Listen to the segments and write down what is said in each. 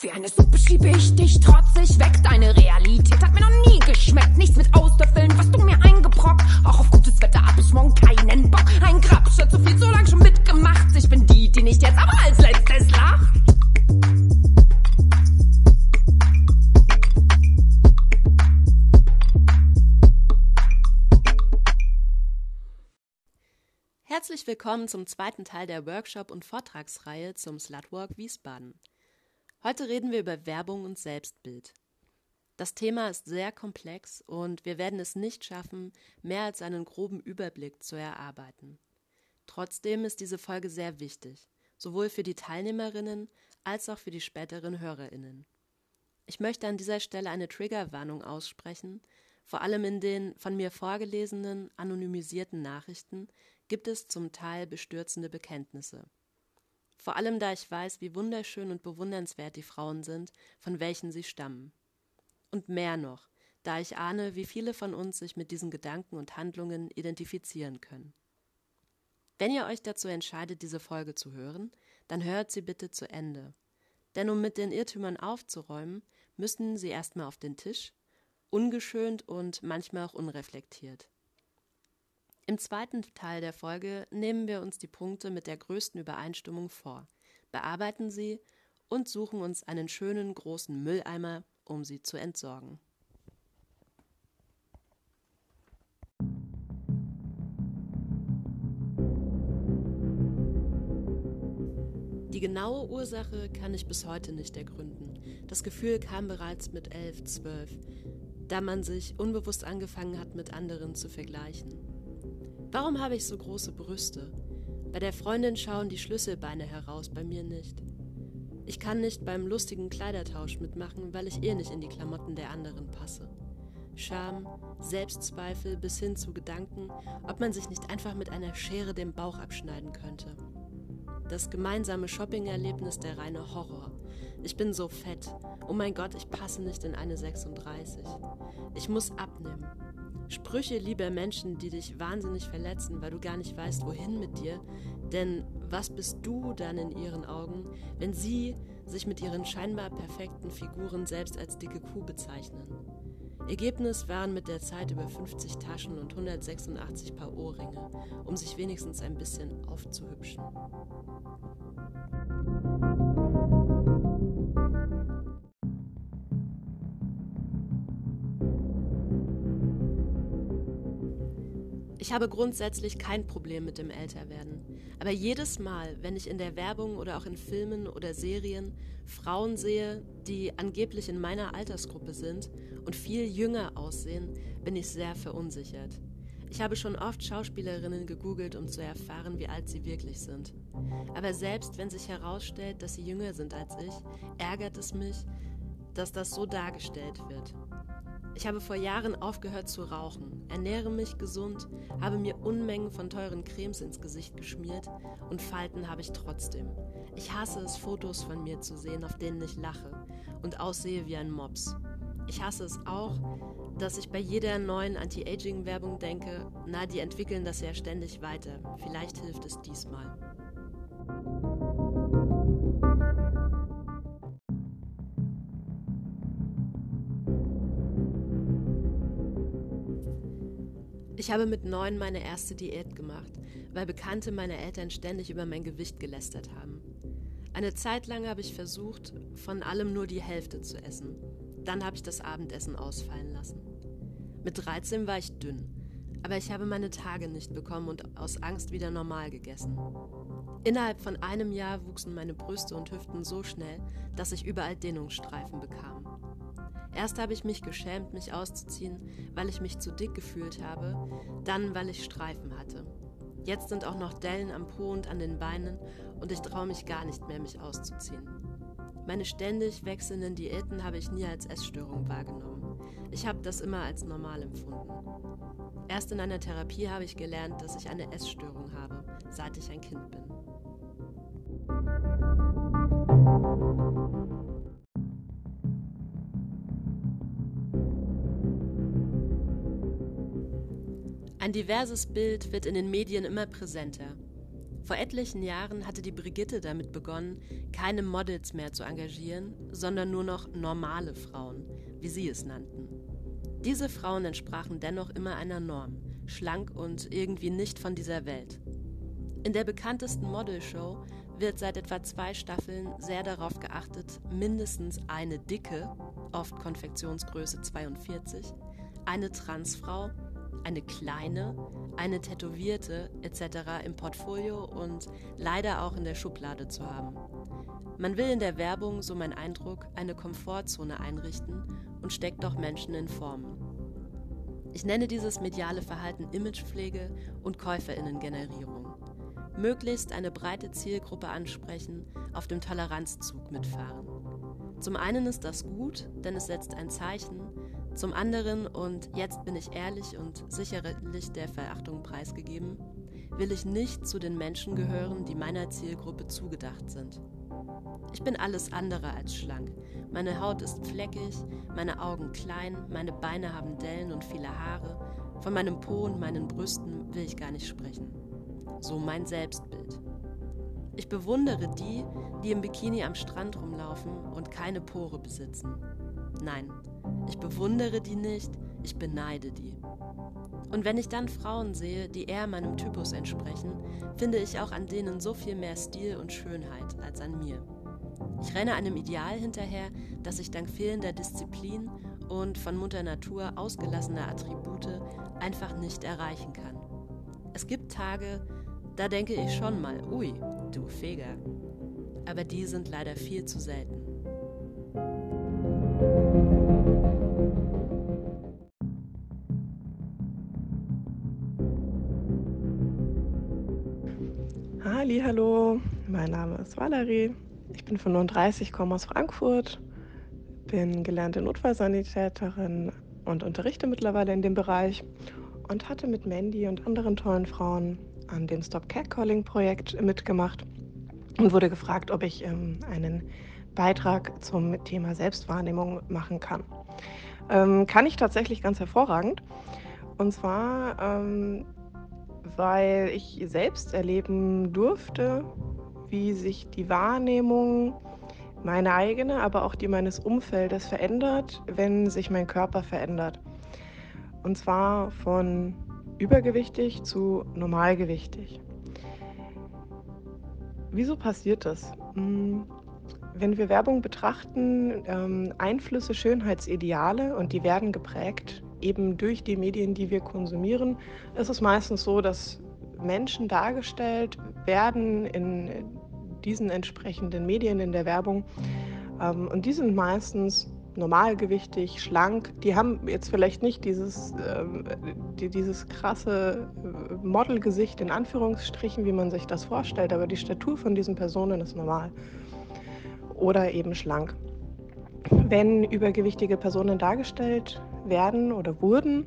Wie eine Suppe schiebe ich dich trotzig weg. Deine Realität hat mir noch nie geschmeckt. Nichts mit Auslöffeln, was du mir eingebrockt. Auch auf gutes Wetter hab ich morgen keinen Bock. Ein Grabschritt, so viel, so lang schon mitgemacht. Ich bin die, die nicht jetzt, aber als letztes lacht. Herzlich willkommen zum zweiten Teil der Workshop- und Vortragsreihe zum Slutwalk Wiesbaden. Heute reden wir über Werbung und Selbstbild. Das Thema ist sehr komplex und wir werden es nicht schaffen, mehr als einen groben Überblick zu erarbeiten. Trotzdem ist diese Folge sehr wichtig, sowohl für die Teilnehmerinnen als auch für die späteren Hörerinnen. Ich möchte an dieser Stelle eine Triggerwarnung aussprechen. Vor allem in den von mir vorgelesenen, anonymisierten Nachrichten gibt es zum Teil bestürzende Bekenntnisse. Vor allem da ich weiß, wie wunderschön und bewundernswert die Frauen sind, von welchen sie stammen. Und mehr noch, da ich ahne, wie viele von uns sich mit diesen Gedanken und Handlungen identifizieren können. Wenn ihr euch dazu entscheidet, diese Folge zu hören, dann hört sie bitte zu Ende. Denn um mit den Irrtümern aufzuräumen, müssen sie erstmal auf den Tisch, ungeschönt und manchmal auch unreflektiert. Im zweiten Teil der Folge nehmen wir uns die Punkte mit der größten Übereinstimmung vor, bearbeiten sie und suchen uns einen schönen großen Mülleimer, um sie zu entsorgen. Die genaue Ursache kann ich bis heute nicht ergründen. Das Gefühl kam bereits mit elf, zwölf, da man sich unbewusst angefangen hat, mit anderen zu vergleichen. Warum habe ich so große Brüste? Bei der Freundin schauen die Schlüsselbeine heraus, bei mir nicht. Ich kann nicht beim lustigen Kleidertausch mitmachen, weil ich eh nicht in die Klamotten der anderen passe. Scham, Selbstzweifel bis hin zu Gedanken, ob man sich nicht einfach mit einer Schere den Bauch abschneiden könnte. Das gemeinsame Shopping-Erlebnis der reine Horror. Ich bin so fett. Oh mein Gott, ich passe nicht in eine 36. Ich muss abnehmen. Sprüche lieber Menschen, die dich wahnsinnig verletzen, weil du gar nicht weißt, wohin mit dir. Denn was bist du dann in ihren Augen, wenn sie sich mit ihren scheinbar perfekten Figuren selbst als dicke Kuh bezeichnen? Ergebnis waren mit der Zeit über 50 Taschen und 186 Paar Ohrringe, um sich wenigstens ein bisschen aufzuhübschen. Ich habe grundsätzlich kein Problem mit dem Älterwerden. Aber jedes Mal, wenn ich in der Werbung oder auch in Filmen oder Serien Frauen sehe, die angeblich in meiner Altersgruppe sind und viel jünger aussehen, bin ich sehr verunsichert. Ich habe schon oft Schauspielerinnen gegoogelt, um zu erfahren, wie alt sie wirklich sind. Aber selbst wenn sich herausstellt, dass sie jünger sind als ich, ärgert es mich, dass das so dargestellt wird. Ich habe vor Jahren aufgehört zu rauchen, ernähre mich gesund, habe mir Unmengen von teuren Cremes ins Gesicht geschmiert und Falten habe ich trotzdem. Ich hasse es, Fotos von mir zu sehen, auf denen ich lache und aussehe wie ein Mops. Ich hasse es auch, dass ich bei jeder neuen Anti-Aging-Werbung denke, na, die entwickeln das ja ständig weiter. Vielleicht hilft es diesmal. Ich habe mit neun meine erste Diät gemacht, weil Bekannte meiner Eltern ständig über mein Gewicht gelästert haben. Eine Zeit lang habe ich versucht, von allem nur die Hälfte zu essen. Dann habe ich das Abendessen ausfallen lassen. Mit 13 war ich dünn, aber ich habe meine Tage nicht bekommen und aus Angst wieder normal gegessen. Innerhalb von einem Jahr wuchsen meine Brüste und Hüften so schnell, dass ich überall Dehnungsstreifen bekam. Erst habe ich mich geschämt, mich auszuziehen, weil ich mich zu dick gefühlt habe, dann weil ich Streifen hatte. Jetzt sind auch noch Dellen am Po und an den Beinen und ich traue mich gar nicht mehr, mich auszuziehen. Meine ständig wechselnden Diäten habe ich nie als Essstörung wahrgenommen. Ich habe das immer als normal empfunden. Erst in einer Therapie habe ich gelernt, dass ich eine Essstörung habe, seit ich ein Kind bin. Ein diverses Bild wird in den Medien immer präsenter. Vor etlichen Jahren hatte die Brigitte damit begonnen, keine Models mehr zu engagieren, sondern nur noch normale Frauen, wie sie es nannten. Diese Frauen entsprachen dennoch immer einer Norm, schlank und irgendwie nicht von dieser Welt. In der bekanntesten Modelshow wird seit etwa zwei Staffeln sehr darauf geachtet, mindestens eine dicke, oft Konfektionsgröße 42, eine Transfrau, eine kleine, eine tätowierte etc. im Portfolio und leider auch in der Schublade zu haben. Man will in der Werbung, so mein Eindruck, eine Komfortzone einrichten und steckt doch Menschen in Formen. Ich nenne dieses mediale Verhalten Imagepflege und Käuferinnengenerierung. Möglichst eine breite Zielgruppe ansprechen, auf dem Toleranzzug mitfahren. Zum einen ist das gut, denn es setzt ein Zeichen, zum anderen, und jetzt bin ich ehrlich und sicherlich der Verachtung preisgegeben, will ich nicht zu den Menschen gehören, die meiner Zielgruppe zugedacht sind. Ich bin alles andere als schlank. Meine Haut ist fleckig, meine Augen klein, meine Beine haben Dellen und viele Haare. Von meinem Po und meinen Brüsten will ich gar nicht sprechen. So mein Selbstbild. Ich bewundere die, die im Bikini am Strand rumlaufen und keine Pore besitzen. Nein, ich bewundere die nicht, ich beneide die. Und wenn ich dann Frauen sehe, die eher meinem Typus entsprechen, finde ich auch an denen so viel mehr Stil und Schönheit als an mir. Ich renne einem Ideal hinterher, das ich dank fehlender Disziplin und von Mutter Natur ausgelassener Attribute einfach nicht erreichen kann. Es gibt Tage, da denke ich schon mal, ui, du Feger. Aber die sind leider viel zu selten. Hallo, mein Name ist Valerie. Ich bin 35, komme aus Frankfurt, bin gelernte Notfallsanitäterin und unterrichte mittlerweile in dem Bereich und hatte mit Mandy und anderen tollen Frauen an dem Stop Catcalling Projekt mitgemacht und wurde gefragt, ob ich ähm, einen Beitrag zum Thema Selbstwahrnehmung machen kann. Ähm, kann ich tatsächlich ganz hervorragend. Und zwar ähm, weil ich selbst erleben durfte, wie sich die Wahrnehmung, meine eigene, aber auch die meines Umfeldes verändert, wenn sich mein Körper verändert. Und zwar von übergewichtig zu normalgewichtig. Wieso passiert das? Hm, wenn wir Werbung betrachten, ähm, Einflüsse, Schönheitsideale und die werden geprägt eben durch die Medien, die wir konsumieren, ist es meistens so, dass Menschen dargestellt werden in diesen entsprechenden Medien, in der Werbung. Ähm, und die sind meistens normalgewichtig, schlank. Die haben jetzt vielleicht nicht dieses, ähm, dieses krasse äh, Modelgesicht in Anführungsstrichen, wie man sich das vorstellt, aber die Statur von diesen Personen ist normal. Oder eben schlank. Wenn übergewichtige Personen dargestellt werden oder wurden,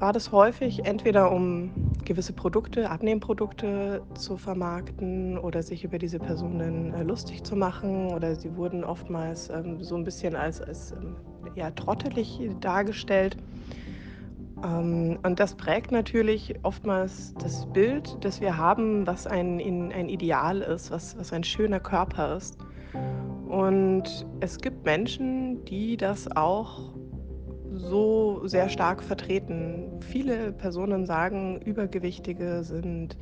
war das häufig entweder um gewisse Produkte, Abnehmprodukte zu vermarkten oder sich über diese Personen äh, lustig zu machen oder sie wurden oftmals ähm, so ein bisschen als, als ähm, ja, trottelig dargestellt. Ähm, und das prägt natürlich oftmals das Bild, das wir haben, was ein, ein Ideal ist, was, was ein schöner Körper ist. Und es gibt Menschen, die das auch so sehr stark vertreten. Viele Personen sagen, Übergewichtige sind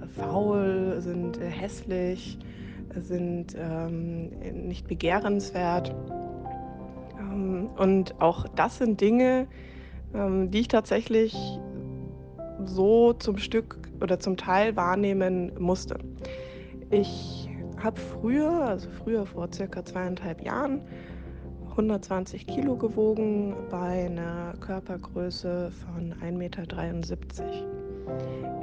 äh, faul, sind äh, hässlich, sind ähm, nicht begehrenswert. Ähm, und auch das sind Dinge, ähm, die ich tatsächlich so zum Stück oder zum Teil wahrnehmen musste. Ich habe früher, also früher vor circa zweieinhalb Jahren, 120 Kilo gewogen bei einer Körpergröße von 1,73 Meter.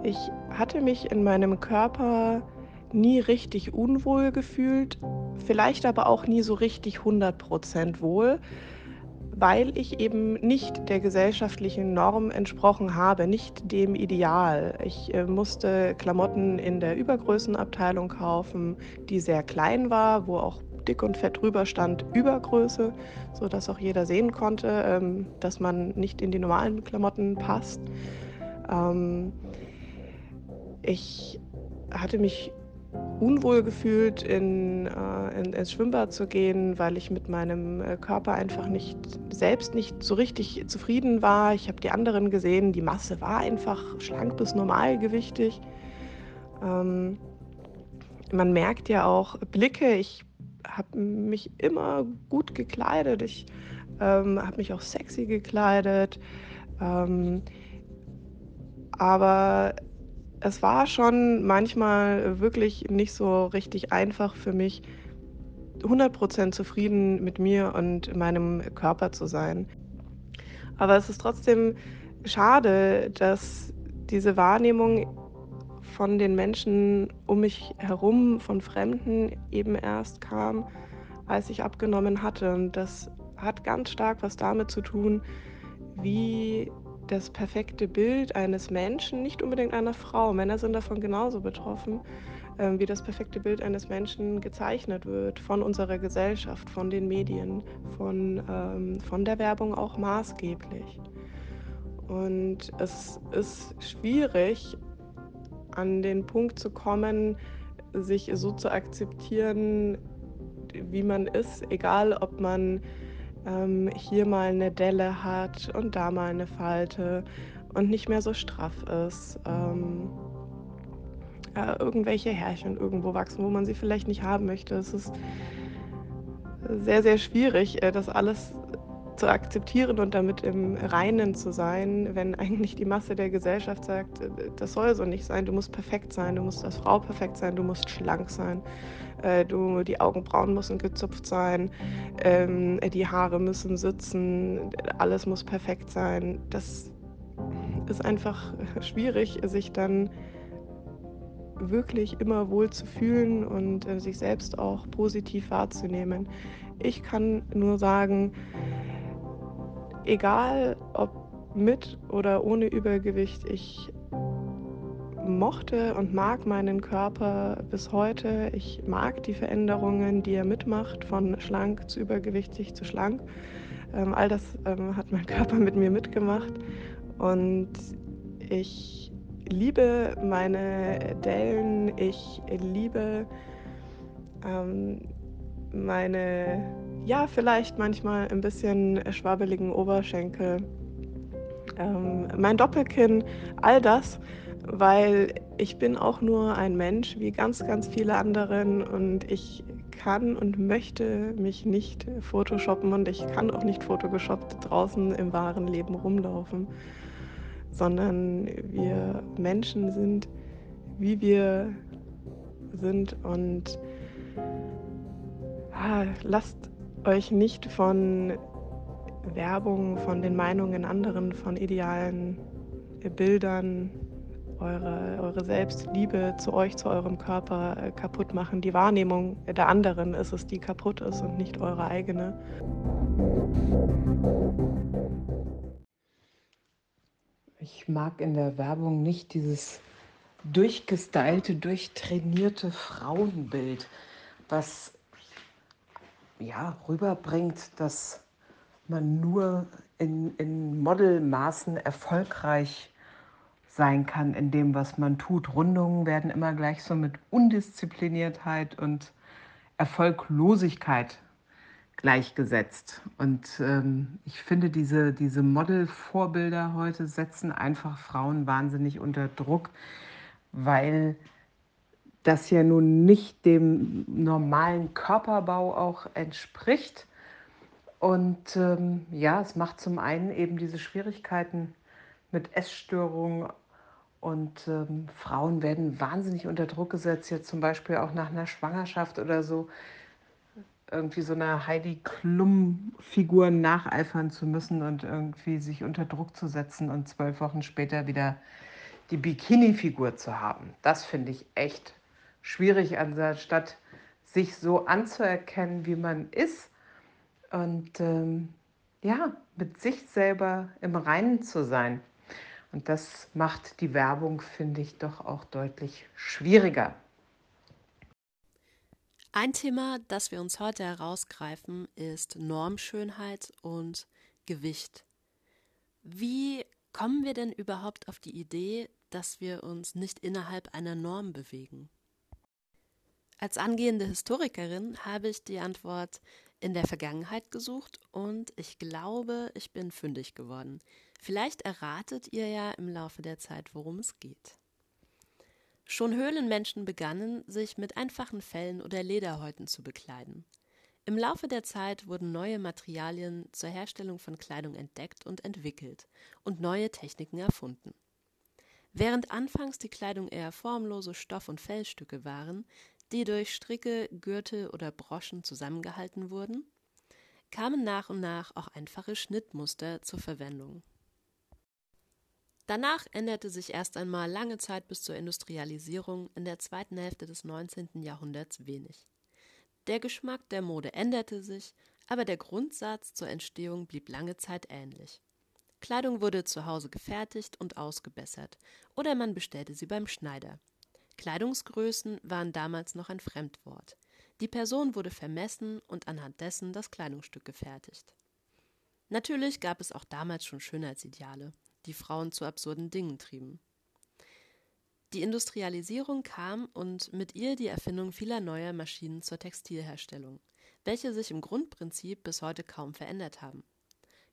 Ich hatte mich in meinem Körper nie richtig unwohl gefühlt, vielleicht aber auch nie so richtig 100% wohl, weil ich eben nicht der gesellschaftlichen Norm entsprochen habe, nicht dem Ideal. Ich äh, musste Klamotten in der Übergrößenabteilung kaufen, die sehr klein war, wo auch dick und fett drüber stand Übergröße, sodass auch jeder sehen konnte, ähm, dass man nicht in die normalen Klamotten passt. Ähm, ich hatte mich unwohl gefühlt, in, äh, in, ins Schwimmbad zu gehen, weil ich mit meinem äh, Körper einfach nicht selbst nicht so richtig zufrieden war. Ich habe die anderen gesehen, die Masse war einfach schlank bis normalgewichtig. Ähm, man merkt ja auch Blicke. Ich habe mich immer gut gekleidet. Ich ähm, habe mich auch sexy gekleidet. Ähm, aber es war schon manchmal wirklich nicht so richtig einfach für mich, 100% zufrieden mit mir und meinem Körper zu sein. Aber es ist trotzdem schade, dass diese Wahrnehmung von den Menschen um mich herum, von Fremden eben erst kam, als ich abgenommen hatte. Und das hat ganz stark was damit zu tun, wie das perfekte Bild eines Menschen, nicht unbedingt einer Frau, Männer sind davon genauso betroffen, äh, wie das perfekte Bild eines Menschen gezeichnet wird von unserer Gesellschaft, von den Medien, von, ähm, von der Werbung auch maßgeblich. Und es ist schwierig, an den Punkt zu kommen, sich so zu akzeptieren, wie man ist, egal ob man ähm, hier mal eine Delle hat und da mal eine Falte und nicht mehr so straff ist. Ähm, äh, irgendwelche Härchen irgendwo wachsen, wo man sie vielleicht nicht haben möchte. Es ist sehr, sehr schwierig, äh, das alles zu akzeptieren und damit im Reinen zu sein, wenn eigentlich die Masse der Gesellschaft sagt, äh, das soll so nicht sein, du musst perfekt sein, du musst als Frau perfekt sein, du musst schlank sein, äh, du, die Augenbrauen müssen gezupft sein, ähm, die Haare müssen sitzen, alles muss perfekt sein. Das ist einfach schwierig, sich dann wirklich immer wohl zu fühlen und äh, sich selbst auch positiv wahrzunehmen. Ich kann nur sagen, egal ob mit oder ohne Übergewicht, ich mochte und mag meinen Körper bis heute. Ich mag die Veränderungen, die er mitmacht, von schlank zu übergewichtig zu schlank. Ähm, all das ähm, hat mein Körper mit mir mitgemacht. Und ich liebe meine Dellen, ich liebe ähm, meine ja, vielleicht manchmal ein bisschen schwabbeligen Oberschenkel, ähm, mein Doppelkinn, all das, weil ich bin auch nur ein Mensch wie ganz, ganz viele anderen. Und ich kann und möchte mich nicht photoshoppen und ich kann auch nicht photoshoppt draußen im wahren Leben rumlaufen, sondern wir Menschen sind, wie wir sind und ah, lasst euch nicht von Werbung, von den Meinungen anderen, von idealen Bildern, eure, eure Selbstliebe zu euch, zu eurem Körper äh, kaputt machen. Die Wahrnehmung der anderen ist es, die kaputt ist und nicht eure eigene. Ich mag in der Werbung nicht dieses durchgestylte, durchtrainierte Frauenbild, was ja, rüberbringt, dass man nur in, in Modelmaßen erfolgreich sein kann in dem, was man tut. Rundungen werden immer gleich so mit Undiszipliniertheit und Erfolglosigkeit gleichgesetzt. Und ähm, ich finde, diese, diese Model-Vorbilder heute setzen einfach Frauen wahnsinnig unter Druck, weil das ja nun nicht dem normalen Körperbau auch entspricht. Und ähm, ja, es macht zum einen eben diese Schwierigkeiten mit Essstörungen und ähm, Frauen werden wahnsinnig unter Druck gesetzt, jetzt zum Beispiel auch nach einer Schwangerschaft oder so, irgendwie so einer Heidi Klum-Figur nacheifern zu müssen und irgendwie sich unter Druck zu setzen und zwölf Wochen später wieder die Bikini-Figur zu haben. Das finde ich echt schwierig, anstatt sich so anzuerkennen, wie man ist und ähm, ja, mit sich selber im Reinen zu sein. Und das macht die Werbung, finde ich, doch auch deutlich schwieriger. Ein Thema, das wir uns heute herausgreifen, ist Normschönheit und Gewicht. Wie kommen wir denn überhaupt auf die Idee, dass wir uns nicht innerhalb einer Norm bewegen? Als angehende Historikerin habe ich die Antwort in der Vergangenheit gesucht und ich glaube, ich bin fündig geworden. Vielleicht erratet ihr ja im Laufe der Zeit, worum es geht. Schon Höhlenmenschen begannen, sich mit einfachen Fellen oder Lederhäuten zu bekleiden. Im Laufe der Zeit wurden neue Materialien zur Herstellung von Kleidung entdeckt und entwickelt und neue Techniken erfunden. Während anfangs die Kleidung eher formlose Stoff- und Fellstücke waren, die durch Stricke, Gürtel oder Broschen zusammengehalten wurden, kamen nach und nach auch einfache Schnittmuster zur Verwendung. Danach änderte sich erst einmal lange Zeit bis zur Industrialisierung in der zweiten Hälfte des 19. Jahrhunderts wenig. Der Geschmack der Mode änderte sich, aber der Grundsatz zur Entstehung blieb lange Zeit ähnlich. Kleidung wurde zu Hause gefertigt und ausgebessert, oder man bestellte sie beim Schneider. Kleidungsgrößen waren damals noch ein Fremdwort. Die Person wurde vermessen und anhand dessen das Kleidungsstück gefertigt. Natürlich gab es auch damals schon Schönheitsideale, die Frauen zu absurden Dingen trieben. Die Industrialisierung kam und mit ihr die Erfindung vieler neuer Maschinen zur Textilherstellung, welche sich im Grundprinzip bis heute kaum verändert haben.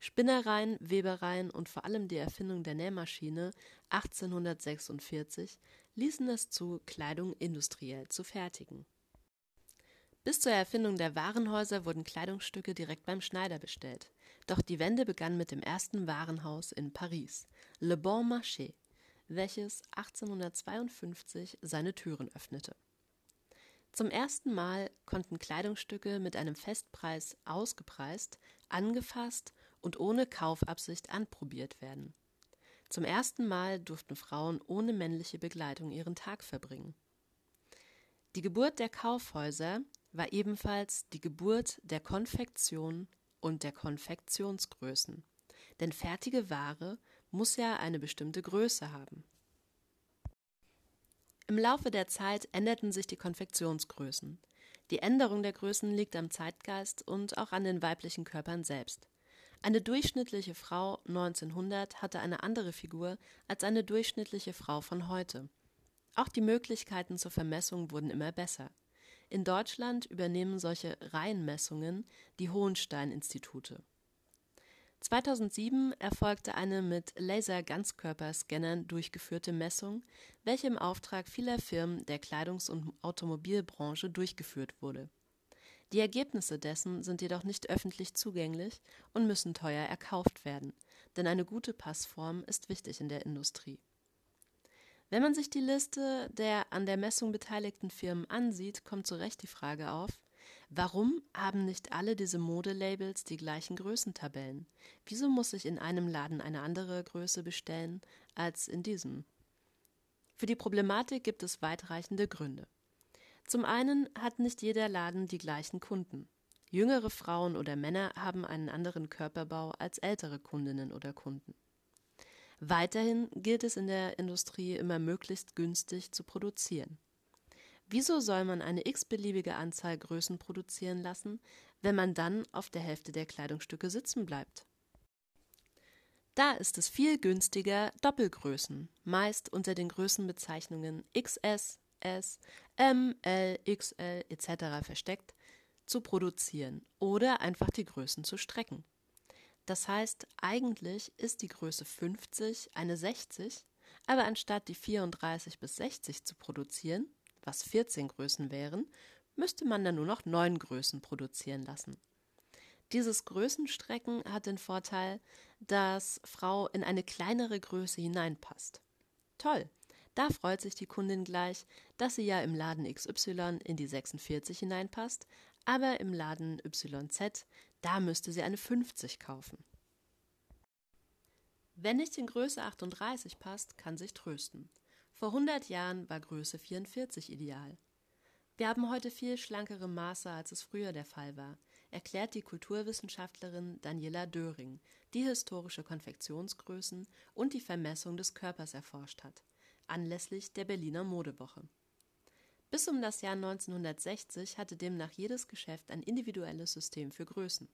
Spinnereien, Webereien und vor allem die Erfindung der Nähmaschine 1846 ließen es zu, Kleidung industriell zu fertigen. Bis zur Erfindung der Warenhäuser wurden Kleidungsstücke direkt beim Schneider bestellt. Doch die Wende begann mit dem ersten Warenhaus in Paris, Le Bon Marché, welches 1852 seine Türen öffnete. Zum ersten Mal konnten Kleidungsstücke mit einem Festpreis ausgepreist, angefasst und ohne Kaufabsicht anprobiert werden. Zum ersten Mal durften Frauen ohne männliche Begleitung ihren Tag verbringen. Die Geburt der Kaufhäuser war ebenfalls die Geburt der Konfektion und der Konfektionsgrößen. Denn fertige Ware muss ja eine bestimmte Größe haben. Im Laufe der Zeit änderten sich die Konfektionsgrößen. Die Änderung der Größen liegt am Zeitgeist und auch an den weiblichen Körpern selbst. Eine durchschnittliche Frau 1900 hatte eine andere Figur als eine durchschnittliche Frau von heute. Auch die Möglichkeiten zur Vermessung wurden immer besser. In Deutschland übernehmen solche Reihenmessungen die Hohenstein-Institute. 2007 erfolgte eine mit Laser-Ganzkörperscannern durchgeführte Messung, welche im Auftrag vieler Firmen der Kleidungs- und Automobilbranche durchgeführt wurde. Die Ergebnisse dessen sind jedoch nicht öffentlich zugänglich und müssen teuer erkauft werden, denn eine gute Passform ist wichtig in der Industrie. Wenn man sich die Liste der an der Messung beteiligten Firmen ansieht, kommt zu Recht die Frage auf, warum haben nicht alle diese Modelabels die gleichen Größentabellen? Wieso muss ich in einem Laden eine andere Größe bestellen als in diesem? Für die Problematik gibt es weitreichende Gründe. Zum einen hat nicht jeder Laden die gleichen Kunden. Jüngere Frauen oder Männer haben einen anderen Körperbau als ältere Kundinnen oder Kunden. Weiterhin gilt es in der Industrie immer möglichst günstig zu produzieren. Wieso soll man eine x-beliebige Anzahl Größen produzieren lassen, wenn man dann auf der Hälfte der Kleidungsstücke sitzen bleibt? Da ist es viel günstiger, Doppelgrößen, meist unter den Größenbezeichnungen XS, S, M, L, XL etc. versteckt, zu produzieren oder einfach die Größen zu strecken. Das heißt, eigentlich ist die Größe 50 eine 60, aber anstatt die 34 bis 60 zu produzieren, was 14 Größen wären, müsste man dann nur noch 9 Größen produzieren lassen. Dieses Größenstrecken hat den Vorteil, dass Frau in eine kleinere Größe hineinpasst. Toll, da freut sich die Kundin gleich, dass sie ja im Laden XY in die 46 hineinpasst, aber im Laden YZ, da müsste sie eine 50 kaufen. Wenn nicht in Größe 38 passt, kann sich trösten. Vor 100 Jahren war Größe 44 ideal. Wir haben heute viel schlankere Maße, als es früher der Fall war, erklärt die Kulturwissenschaftlerin Daniela Döring, die historische Konfektionsgrößen und die Vermessung des Körpers erforscht hat anlässlich der Berliner Modewoche. Bis um das Jahr 1960 hatte demnach jedes Geschäft ein individuelles System für Größen.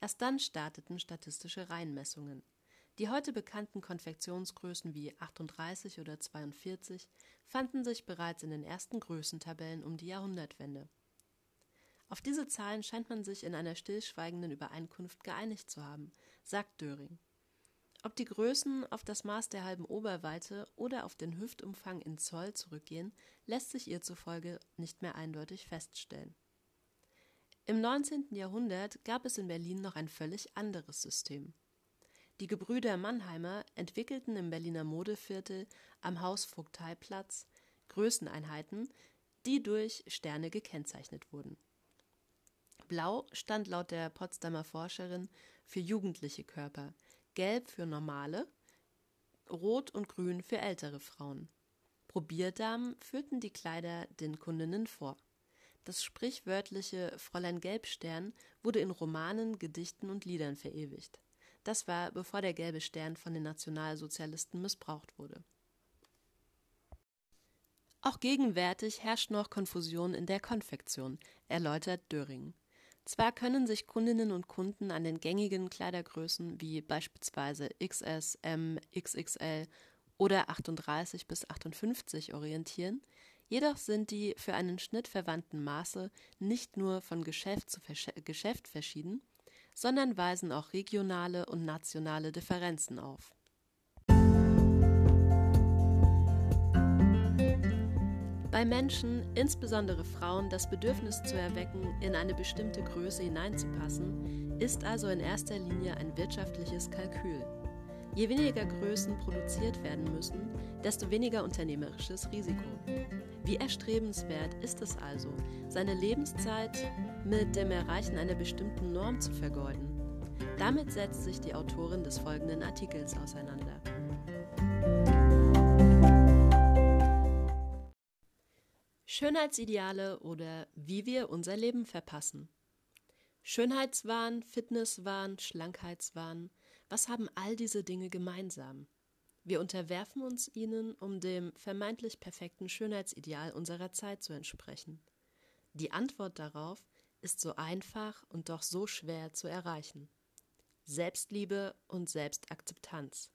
Erst dann starteten statistische Reihenmessungen. Die heute bekannten Konfektionsgrößen wie 38 oder 42 fanden sich bereits in den ersten Größentabellen um die Jahrhundertwende. Auf diese Zahlen scheint man sich in einer stillschweigenden Übereinkunft geeinigt zu haben, sagt Döring. Ob die Größen auf das Maß der halben Oberweite oder auf den Hüftumfang in Zoll zurückgehen, lässt sich ihr zufolge nicht mehr eindeutig feststellen. Im 19. Jahrhundert gab es in Berlin noch ein völlig anderes System. Die Gebrüder Mannheimer entwickelten im Berliner Modeviertel am Hausvogteiplatz Größeneinheiten, die durch Sterne gekennzeichnet wurden. Blau stand laut der Potsdamer Forscherin für jugendliche Körper, gelb für normale, rot und grün für ältere Frauen. Probierdamen führten die Kleider den Kundinnen vor. Das sprichwörtliche Fräulein Gelbstern wurde in Romanen, Gedichten und Liedern verewigt. Das war, bevor der gelbe Stern von den Nationalsozialisten missbraucht wurde. Auch gegenwärtig herrscht noch Konfusion in der Konfektion, erläutert Döring. Zwar können sich Kundinnen und Kunden an den gängigen Kleidergrößen wie beispielsweise XS, M, XXL oder 38 bis 58 orientieren, jedoch sind die für einen Schnitt verwandten Maße nicht nur von Geschäft zu Geschäft verschieden, sondern weisen auch regionale und nationale Differenzen auf. Bei Menschen, insbesondere Frauen, das Bedürfnis zu erwecken, in eine bestimmte Größe hineinzupassen, ist also in erster Linie ein wirtschaftliches Kalkül. Je weniger Größen produziert werden müssen, desto weniger unternehmerisches Risiko. Wie erstrebenswert ist es also, seine Lebenszeit mit dem Erreichen einer bestimmten Norm zu vergeuden? Damit setzt sich die Autorin des folgenden Artikels auseinander. Schönheitsideale oder wie wir unser Leben verpassen. Schönheitswahn, Fitnesswahn, Schlankheitswahn, was haben all diese Dinge gemeinsam? Wir unterwerfen uns ihnen, um dem vermeintlich perfekten Schönheitsideal unserer Zeit zu entsprechen. Die Antwort darauf ist so einfach und doch so schwer zu erreichen. Selbstliebe und Selbstakzeptanz.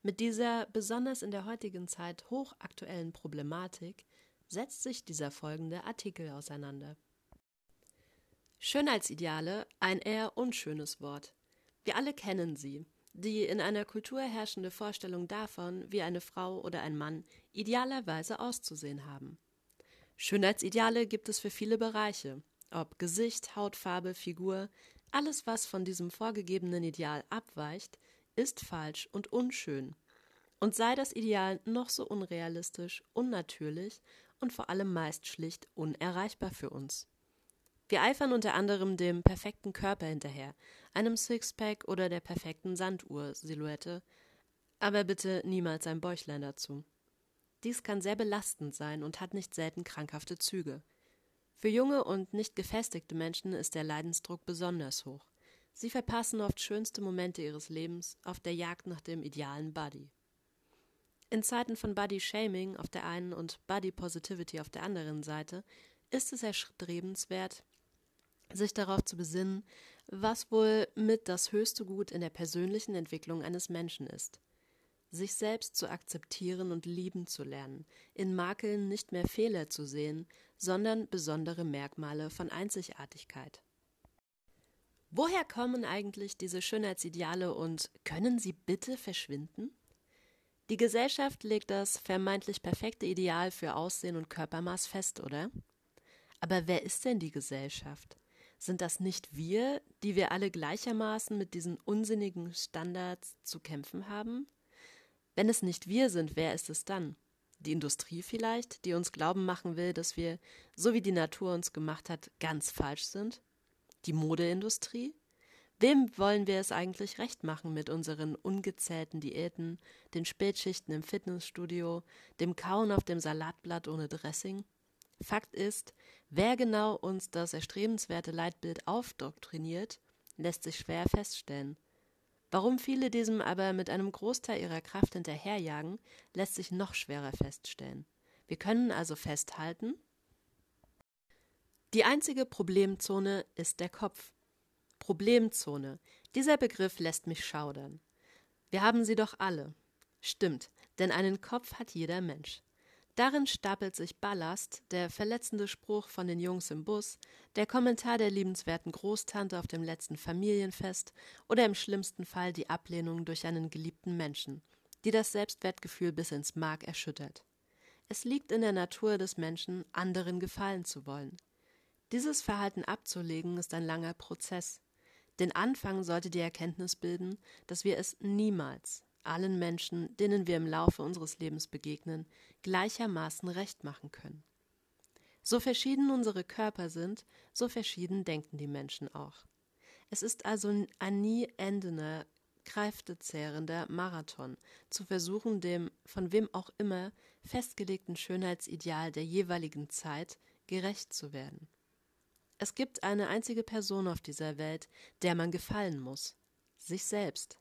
Mit dieser besonders in der heutigen Zeit hochaktuellen Problematik setzt sich dieser folgende Artikel auseinander. Schönheitsideale, ein eher unschönes Wort. Wir alle kennen sie, die in einer Kultur herrschende Vorstellung davon, wie eine Frau oder ein Mann idealerweise auszusehen haben. Schönheitsideale gibt es für viele Bereiche, ob Gesicht, Hautfarbe, Figur, alles, was von diesem vorgegebenen Ideal abweicht, ist falsch und unschön. Und sei das Ideal noch so unrealistisch, unnatürlich und vor allem meist schlicht unerreichbar für uns. Wir eifern unter anderem dem perfekten Körper hinterher, einem Sixpack oder der perfekten Sanduhr-Silhouette, aber bitte niemals ein Bäuchlein dazu. Dies kann sehr belastend sein und hat nicht selten krankhafte Züge. Für junge und nicht gefestigte Menschen ist der Leidensdruck besonders hoch. Sie verpassen oft schönste Momente ihres Lebens auf der Jagd nach dem idealen Body. In Zeiten von Body Shaming auf der einen und Body Positivity auf der anderen Seite ist es erstrebenswert, sich darauf zu besinnen, was wohl mit das höchste Gut in der persönlichen Entwicklung eines Menschen ist. Sich selbst zu akzeptieren und lieben zu lernen, in Makeln nicht mehr Fehler zu sehen, sondern besondere Merkmale von Einzigartigkeit. Woher kommen eigentlich diese Schönheitsideale und können sie bitte verschwinden? Die Gesellschaft legt das vermeintlich perfekte Ideal für Aussehen und Körpermaß fest, oder? Aber wer ist denn die Gesellschaft? Sind das nicht wir, die wir alle gleichermaßen mit diesen unsinnigen Standards zu kämpfen haben? Wenn es nicht wir sind, wer ist es dann? Die Industrie vielleicht, die uns glauben machen will, dass wir, so wie die Natur uns gemacht hat, ganz falsch sind? Die Modeindustrie? Wem wollen wir es eigentlich recht machen mit unseren ungezählten Diäten, den Spätschichten im Fitnessstudio, dem Kauen auf dem Salatblatt ohne Dressing? Fakt ist, wer genau uns das erstrebenswerte Leitbild aufdoktriniert, lässt sich schwer feststellen. Warum viele diesem aber mit einem Großteil ihrer Kraft hinterherjagen, lässt sich noch schwerer feststellen. Wir können also festhalten, die einzige Problemzone ist der Kopf. Problemzone. Dieser Begriff lässt mich schaudern. Wir haben sie doch alle. Stimmt, denn einen Kopf hat jeder Mensch. Darin stapelt sich Ballast, der verletzende Spruch von den Jungs im Bus, der Kommentar der liebenswerten Großtante auf dem letzten Familienfest oder im schlimmsten Fall die Ablehnung durch einen geliebten Menschen, die das Selbstwertgefühl bis ins Mark erschüttert. Es liegt in der Natur des Menschen, anderen gefallen zu wollen. Dieses Verhalten abzulegen ist ein langer Prozess. Den Anfang sollte die Erkenntnis bilden, dass wir es niemals, allen Menschen, denen wir im Laufe unseres Lebens begegnen, gleichermaßen recht machen können. So verschieden unsere Körper sind, so verschieden denken die Menschen auch. Es ist also ein nie endender, kräftezehrender Marathon, zu versuchen, dem von wem auch immer festgelegten Schönheitsideal der jeweiligen Zeit gerecht zu werden. Es gibt eine einzige Person auf dieser Welt, der man gefallen muss, sich selbst.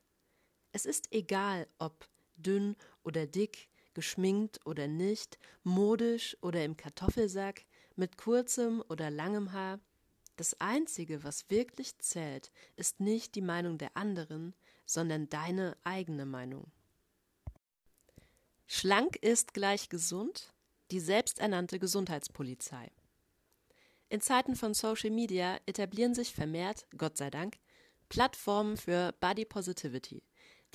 Es ist egal, ob dünn oder dick, geschminkt oder nicht, modisch oder im Kartoffelsack, mit kurzem oder langem Haar. Das Einzige, was wirklich zählt, ist nicht die Meinung der anderen, sondern deine eigene Meinung. Schlank ist gleich gesund, die selbsternannte Gesundheitspolizei. In Zeiten von Social Media etablieren sich vermehrt, Gott sei Dank, Plattformen für Body Positivity,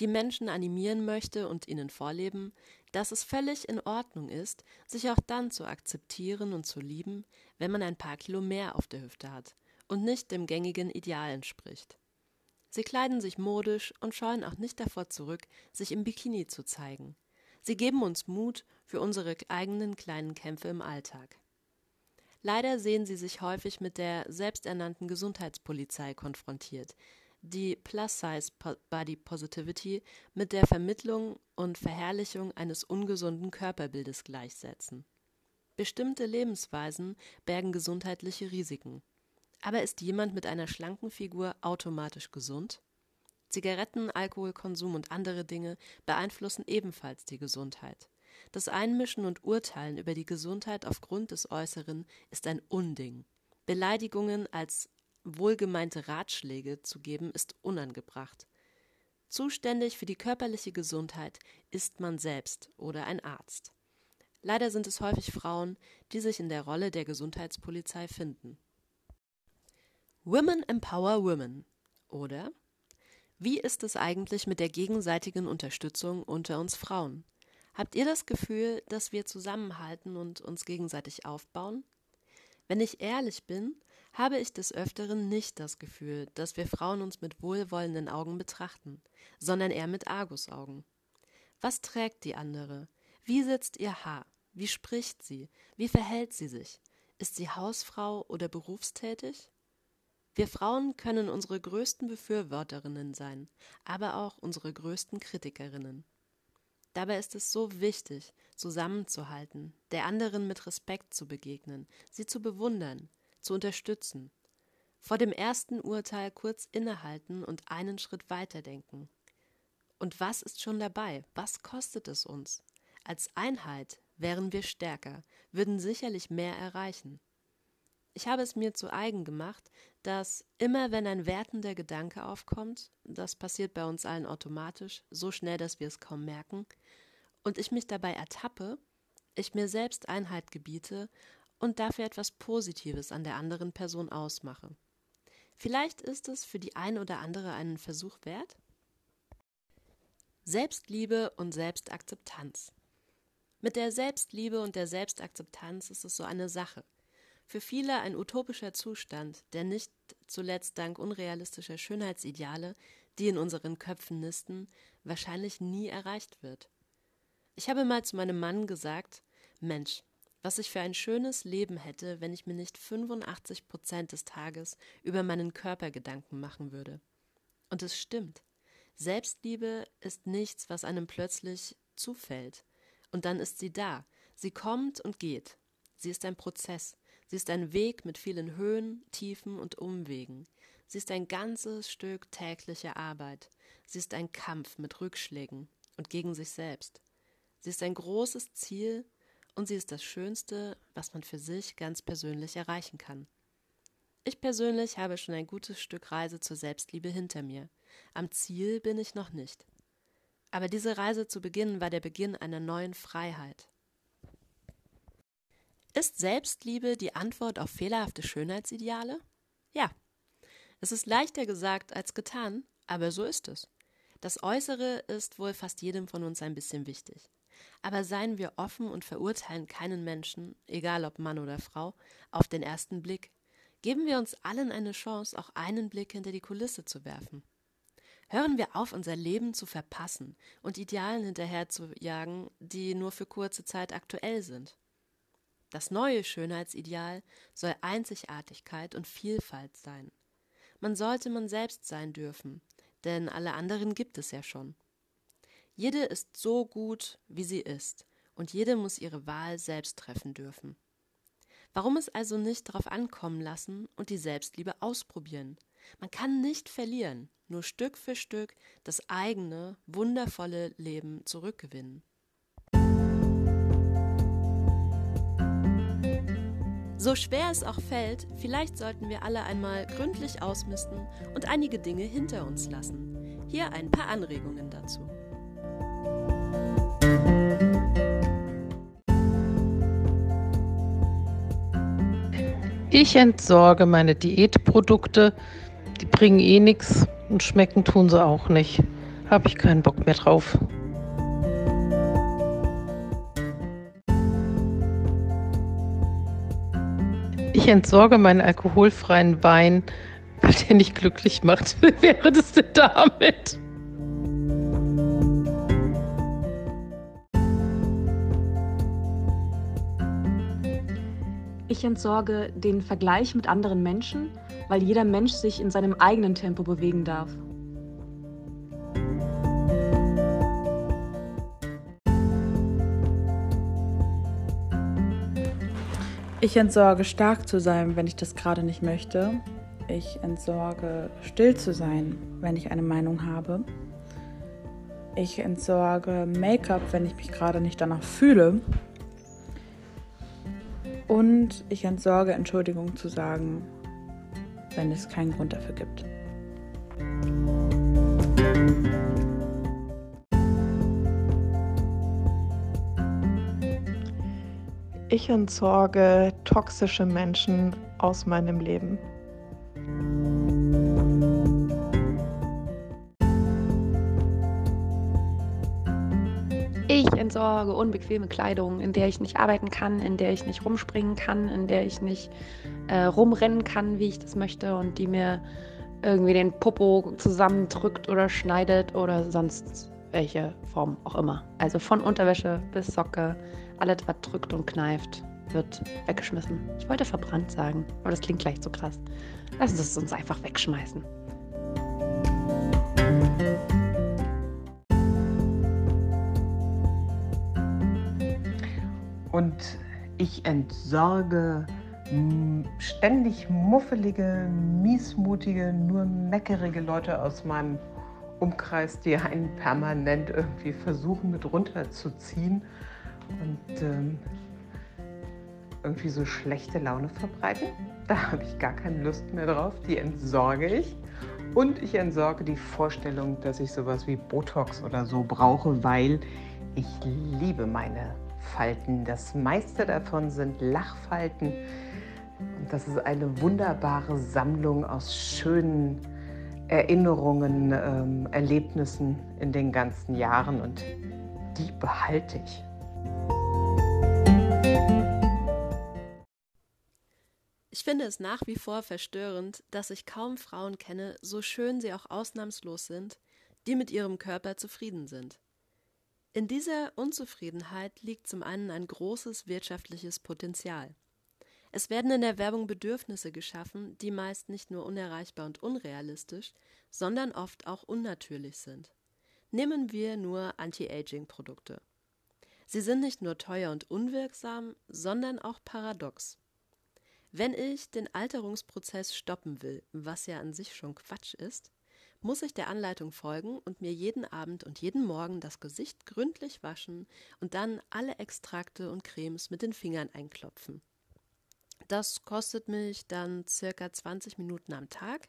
die Menschen animieren möchte und ihnen vorleben, dass es völlig in Ordnung ist, sich auch dann zu akzeptieren und zu lieben, wenn man ein paar Kilo mehr auf der Hüfte hat und nicht dem gängigen Ideal entspricht. Sie kleiden sich modisch und scheuen auch nicht davor zurück, sich im Bikini zu zeigen. Sie geben uns Mut für unsere eigenen kleinen Kämpfe im Alltag. Leider sehen sie sich häufig mit der selbsternannten Gesundheitspolizei konfrontiert, die Plus-Size Body Positivity mit der Vermittlung und Verherrlichung eines ungesunden Körperbildes gleichsetzen. Bestimmte Lebensweisen bergen gesundheitliche Risiken. Aber ist jemand mit einer schlanken Figur automatisch gesund? Zigaretten, Alkoholkonsum und andere Dinge beeinflussen ebenfalls die Gesundheit. Das Einmischen und Urteilen über die Gesundheit aufgrund des Äußeren ist ein Unding. Beleidigungen als wohlgemeinte Ratschläge zu geben, ist unangebracht. Zuständig für die körperliche Gesundheit ist man selbst oder ein Arzt. Leider sind es häufig Frauen, die sich in der Rolle der Gesundheitspolizei finden. Women Empower Women oder Wie ist es eigentlich mit der gegenseitigen Unterstützung unter uns Frauen? Habt ihr das Gefühl, dass wir zusammenhalten und uns gegenseitig aufbauen? Wenn ich ehrlich bin, habe ich des Öfteren nicht das Gefühl, dass wir Frauen uns mit wohlwollenden Augen betrachten, sondern eher mit Argusaugen. Was trägt die andere? Wie sitzt ihr Haar? Wie spricht sie? Wie verhält sie sich? Ist sie Hausfrau oder berufstätig? Wir Frauen können unsere größten Befürworterinnen sein, aber auch unsere größten Kritikerinnen. Dabei ist es so wichtig, zusammenzuhalten, der anderen mit Respekt zu begegnen, sie zu bewundern, zu unterstützen. Vor dem ersten Urteil kurz innehalten und einen Schritt weiterdenken. Und was ist schon dabei? Was kostet es uns? Als Einheit wären wir stärker, würden sicherlich mehr erreichen. Ich habe es mir zu eigen gemacht, dass immer wenn ein wertender Gedanke aufkommt, das passiert bei uns allen automatisch, so schnell, dass wir es kaum merken, und ich mich dabei ertappe, ich mir selbst Einheit gebiete und dafür etwas Positives an der anderen Person ausmache. Vielleicht ist es für die ein oder andere einen Versuch wert? Selbstliebe und Selbstakzeptanz. Mit der Selbstliebe und der Selbstakzeptanz ist es so eine Sache. Für viele ein utopischer Zustand, der nicht zuletzt dank unrealistischer Schönheitsideale, die in unseren Köpfen nisten, wahrscheinlich nie erreicht wird. Ich habe mal zu meinem Mann gesagt, Mensch, was ich für ein schönes Leben hätte, wenn ich mir nicht 85 Prozent des Tages über meinen Körper Gedanken machen würde. Und es stimmt. Selbstliebe ist nichts, was einem plötzlich zufällt. Und dann ist sie da. Sie kommt und geht. Sie ist ein Prozess. Sie ist ein Weg mit vielen Höhen, Tiefen und Umwegen. Sie ist ein ganzes Stück tägliche Arbeit. Sie ist ein Kampf mit Rückschlägen und gegen sich selbst. Sie ist ein großes Ziel, und sie ist das Schönste, was man für sich ganz persönlich erreichen kann. Ich persönlich habe schon ein gutes Stück Reise zur Selbstliebe hinter mir. Am Ziel bin ich noch nicht. Aber diese Reise zu beginnen war der Beginn einer neuen Freiheit. Ist Selbstliebe die Antwort auf fehlerhafte Schönheitsideale? Ja. Es ist leichter gesagt als getan, aber so ist es. Das Äußere ist wohl fast jedem von uns ein bisschen wichtig. Aber seien wir offen und verurteilen keinen Menschen, egal ob Mann oder Frau, auf den ersten Blick. Geben wir uns allen eine Chance, auch einen Blick hinter die Kulisse zu werfen. Hören wir auf, unser Leben zu verpassen und Idealen hinterherzujagen, die nur für kurze Zeit aktuell sind. Das neue Schönheitsideal soll Einzigartigkeit und Vielfalt sein. Man sollte man selbst sein dürfen, denn alle anderen gibt es ja schon. Jede ist so gut, wie sie ist, und jede muss ihre Wahl selbst treffen dürfen. Warum es also nicht darauf ankommen lassen und die Selbstliebe ausprobieren? Man kann nicht verlieren nur Stück für Stück das eigene, wundervolle Leben zurückgewinnen. So schwer es auch fällt, vielleicht sollten wir alle einmal gründlich ausmisten und einige Dinge hinter uns lassen. Hier ein paar Anregungen dazu. Ich entsorge meine Diätprodukte, die bringen eh nichts und schmecken tun sie auch nicht. Habe ich keinen Bock mehr drauf. Ich entsorge meinen alkoholfreien Wein, weil der nicht glücklich macht. Wie wäre das denn damit? Ich entsorge den Vergleich mit anderen Menschen, weil jeder Mensch sich in seinem eigenen Tempo bewegen darf. Ich entsorge stark zu sein, wenn ich das gerade nicht möchte. Ich entsorge still zu sein, wenn ich eine Meinung habe. Ich entsorge Make-up, wenn ich mich gerade nicht danach fühle. Und ich entsorge Entschuldigung zu sagen, wenn es keinen Grund dafür gibt. Ich entsorge toxische Menschen aus meinem Leben. Ich entsorge unbequeme Kleidung, in der ich nicht arbeiten kann, in der ich nicht rumspringen kann, in der ich nicht äh, rumrennen kann, wie ich das möchte und die mir irgendwie den Popo zusammendrückt oder schneidet oder sonst welche Form auch immer. Also von Unterwäsche bis Socke, alles, was drückt und kneift, wird weggeschmissen. Ich wollte verbrannt sagen, aber das klingt gleich so krass. Lass uns es uns einfach wegschmeißen. Und ich entsorge ständig muffelige, miesmutige, nur meckerige Leute aus meinem Umkreis, die einen permanent irgendwie versuchen mit runterzuziehen und ähm, irgendwie so schlechte Laune verbreiten. Da habe ich gar keine Lust mehr drauf. Die entsorge ich. Und ich entsorge die Vorstellung, dass ich sowas wie Botox oder so brauche, weil ich liebe meine Falten. Das meiste davon sind Lachfalten. Und das ist eine wunderbare Sammlung aus schönen Erinnerungen, ähm, Erlebnissen in den ganzen Jahren und die behalte ich. Ich finde es nach wie vor verstörend, dass ich kaum Frauen kenne, so schön sie auch ausnahmslos sind, die mit ihrem Körper zufrieden sind. In dieser Unzufriedenheit liegt zum einen ein großes wirtschaftliches Potenzial. Es werden in der Werbung Bedürfnisse geschaffen, die meist nicht nur unerreichbar und unrealistisch, sondern oft auch unnatürlich sind. Nehmen wir nur Anti-Aging-Produkte. Sie sind nicht nur teuer und unwirksam, sondern auch paradox. Wenn ich den Alterungsprozess stoppen will, was ja an sich schon Quatsch ist, muss ich der Anleitung folgen und mir jeden Abend und jeden Morgen das Gesicht gründlich waschen und dann alle Extrakte und Cremes mit den Fingern einklopfen. Das kostet mich dann circa 20 Minuten am Tag,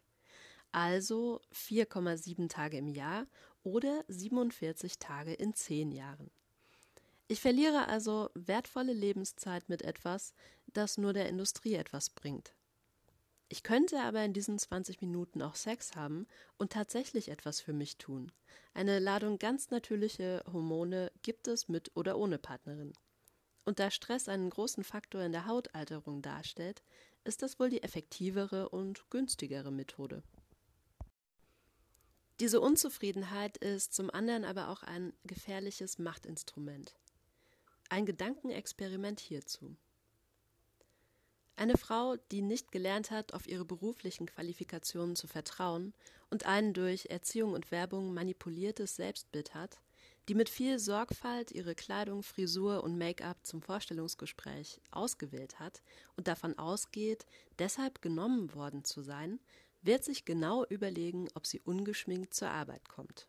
also 4,7 Tage im Jahr oder 47 Tage in 10 Jahren. Ich verliere also wertvolle Lebenszeit mit etwas, das nur der Industrie etwas bringt. Ich könnte aber in diesen 20 Minuten auch Sex haben und tatsächlich etwas für mich tun. Eine Ladung ganz natürliche Hormone gibt es mit oder ohne Partnerin. Und da Stress einen großen Faktor in der Hautalterung darstellt, ist das wohl die effektivere und günstigere Methode. Diese Unzufriedenheit ist zum anderen aber auch ein gefährliches Machtinstrument. Ein Gedankenexperiment hierzu. Eine Frau, die nicht gelernt hat, auf ihre beruflichen Qualifikationen zu vertrauen und ein durch Erziehung und Werbung manipuliertes Selbstbild hat, die mit viel Sorgfalt ihre Kleidung, Frisur und Make-up zum Vorstellungsgespräch ausgewählt hat und davon ausgeht, deshalb genommen worden zu sein, wird sich genau überlegen, ob sie ungeschminkt zur Arbeit kommt.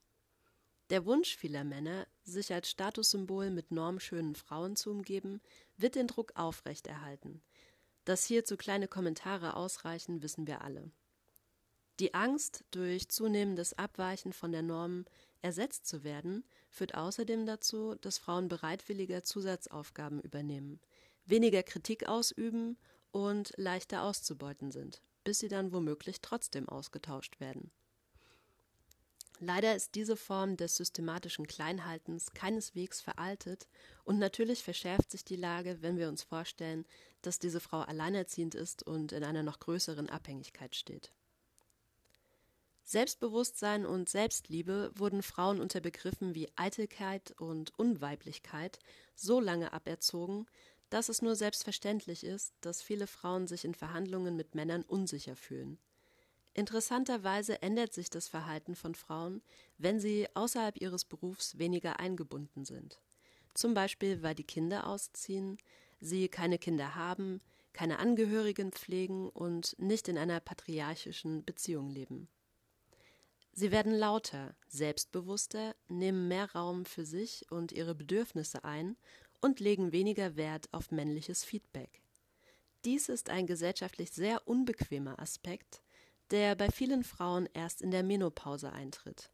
Der Wunsch vieler Männer, sich als Statussymbol mit normschönen Frauen zu umgeben, wird den Druck aufrechterhalten. Dass hierzu kleine Kommentare ausreichen, wissen wir alle. Die Angst, durch zunehmendes Abweichen von der Norm ersetzt zu werden, führt außerdem dazu, dass Frauen bereitwilliger Zusatzaufgaben übernehmen, weniger Kritik ausüben und leichter auszubeuten sind, bis sie dann womöglich trotzdem ausgetauscht werden. Leider ist diese Form des systematischen Kleinhaltens keineswegs veraltet und natürlich verschärft sich die Lage, wenn wir uns vorstellen, dass diese Frau alleinerziehend ist und in einer noch größeren Abhängigkeit steht. Selbstbewusstsein und Selbstliebe wurden Frauen unter Begriffen wie Eitelkeit und Unweiblichkeit so lange aberzogen, dass es nur selbstverständlich ist, dass viele Frauen sich in Verhandlungen mit Männern unsicher fühlen. Interessanterweise ändert sich das Verhalten von Frauen, wenn sie außerhalb ihres Berufs weniger eingebunden sind. Zum Beispiel, weil die Kinder ausziehen, sie keine Kinder haben, keine Angehörigen pflegen und nicht in einer patriarchischen Beziehung leben. Sie werden lauter, selbstbewusster, nehmen mehr Raum für sich und ihre Bedürfnisse ein und legen weniger Wert auf männliches Feedback. Dies ist ein gesellschaftlich sehr unbequemer Aspekt, der bei vielen Frauen erst in der Menopause eintritt.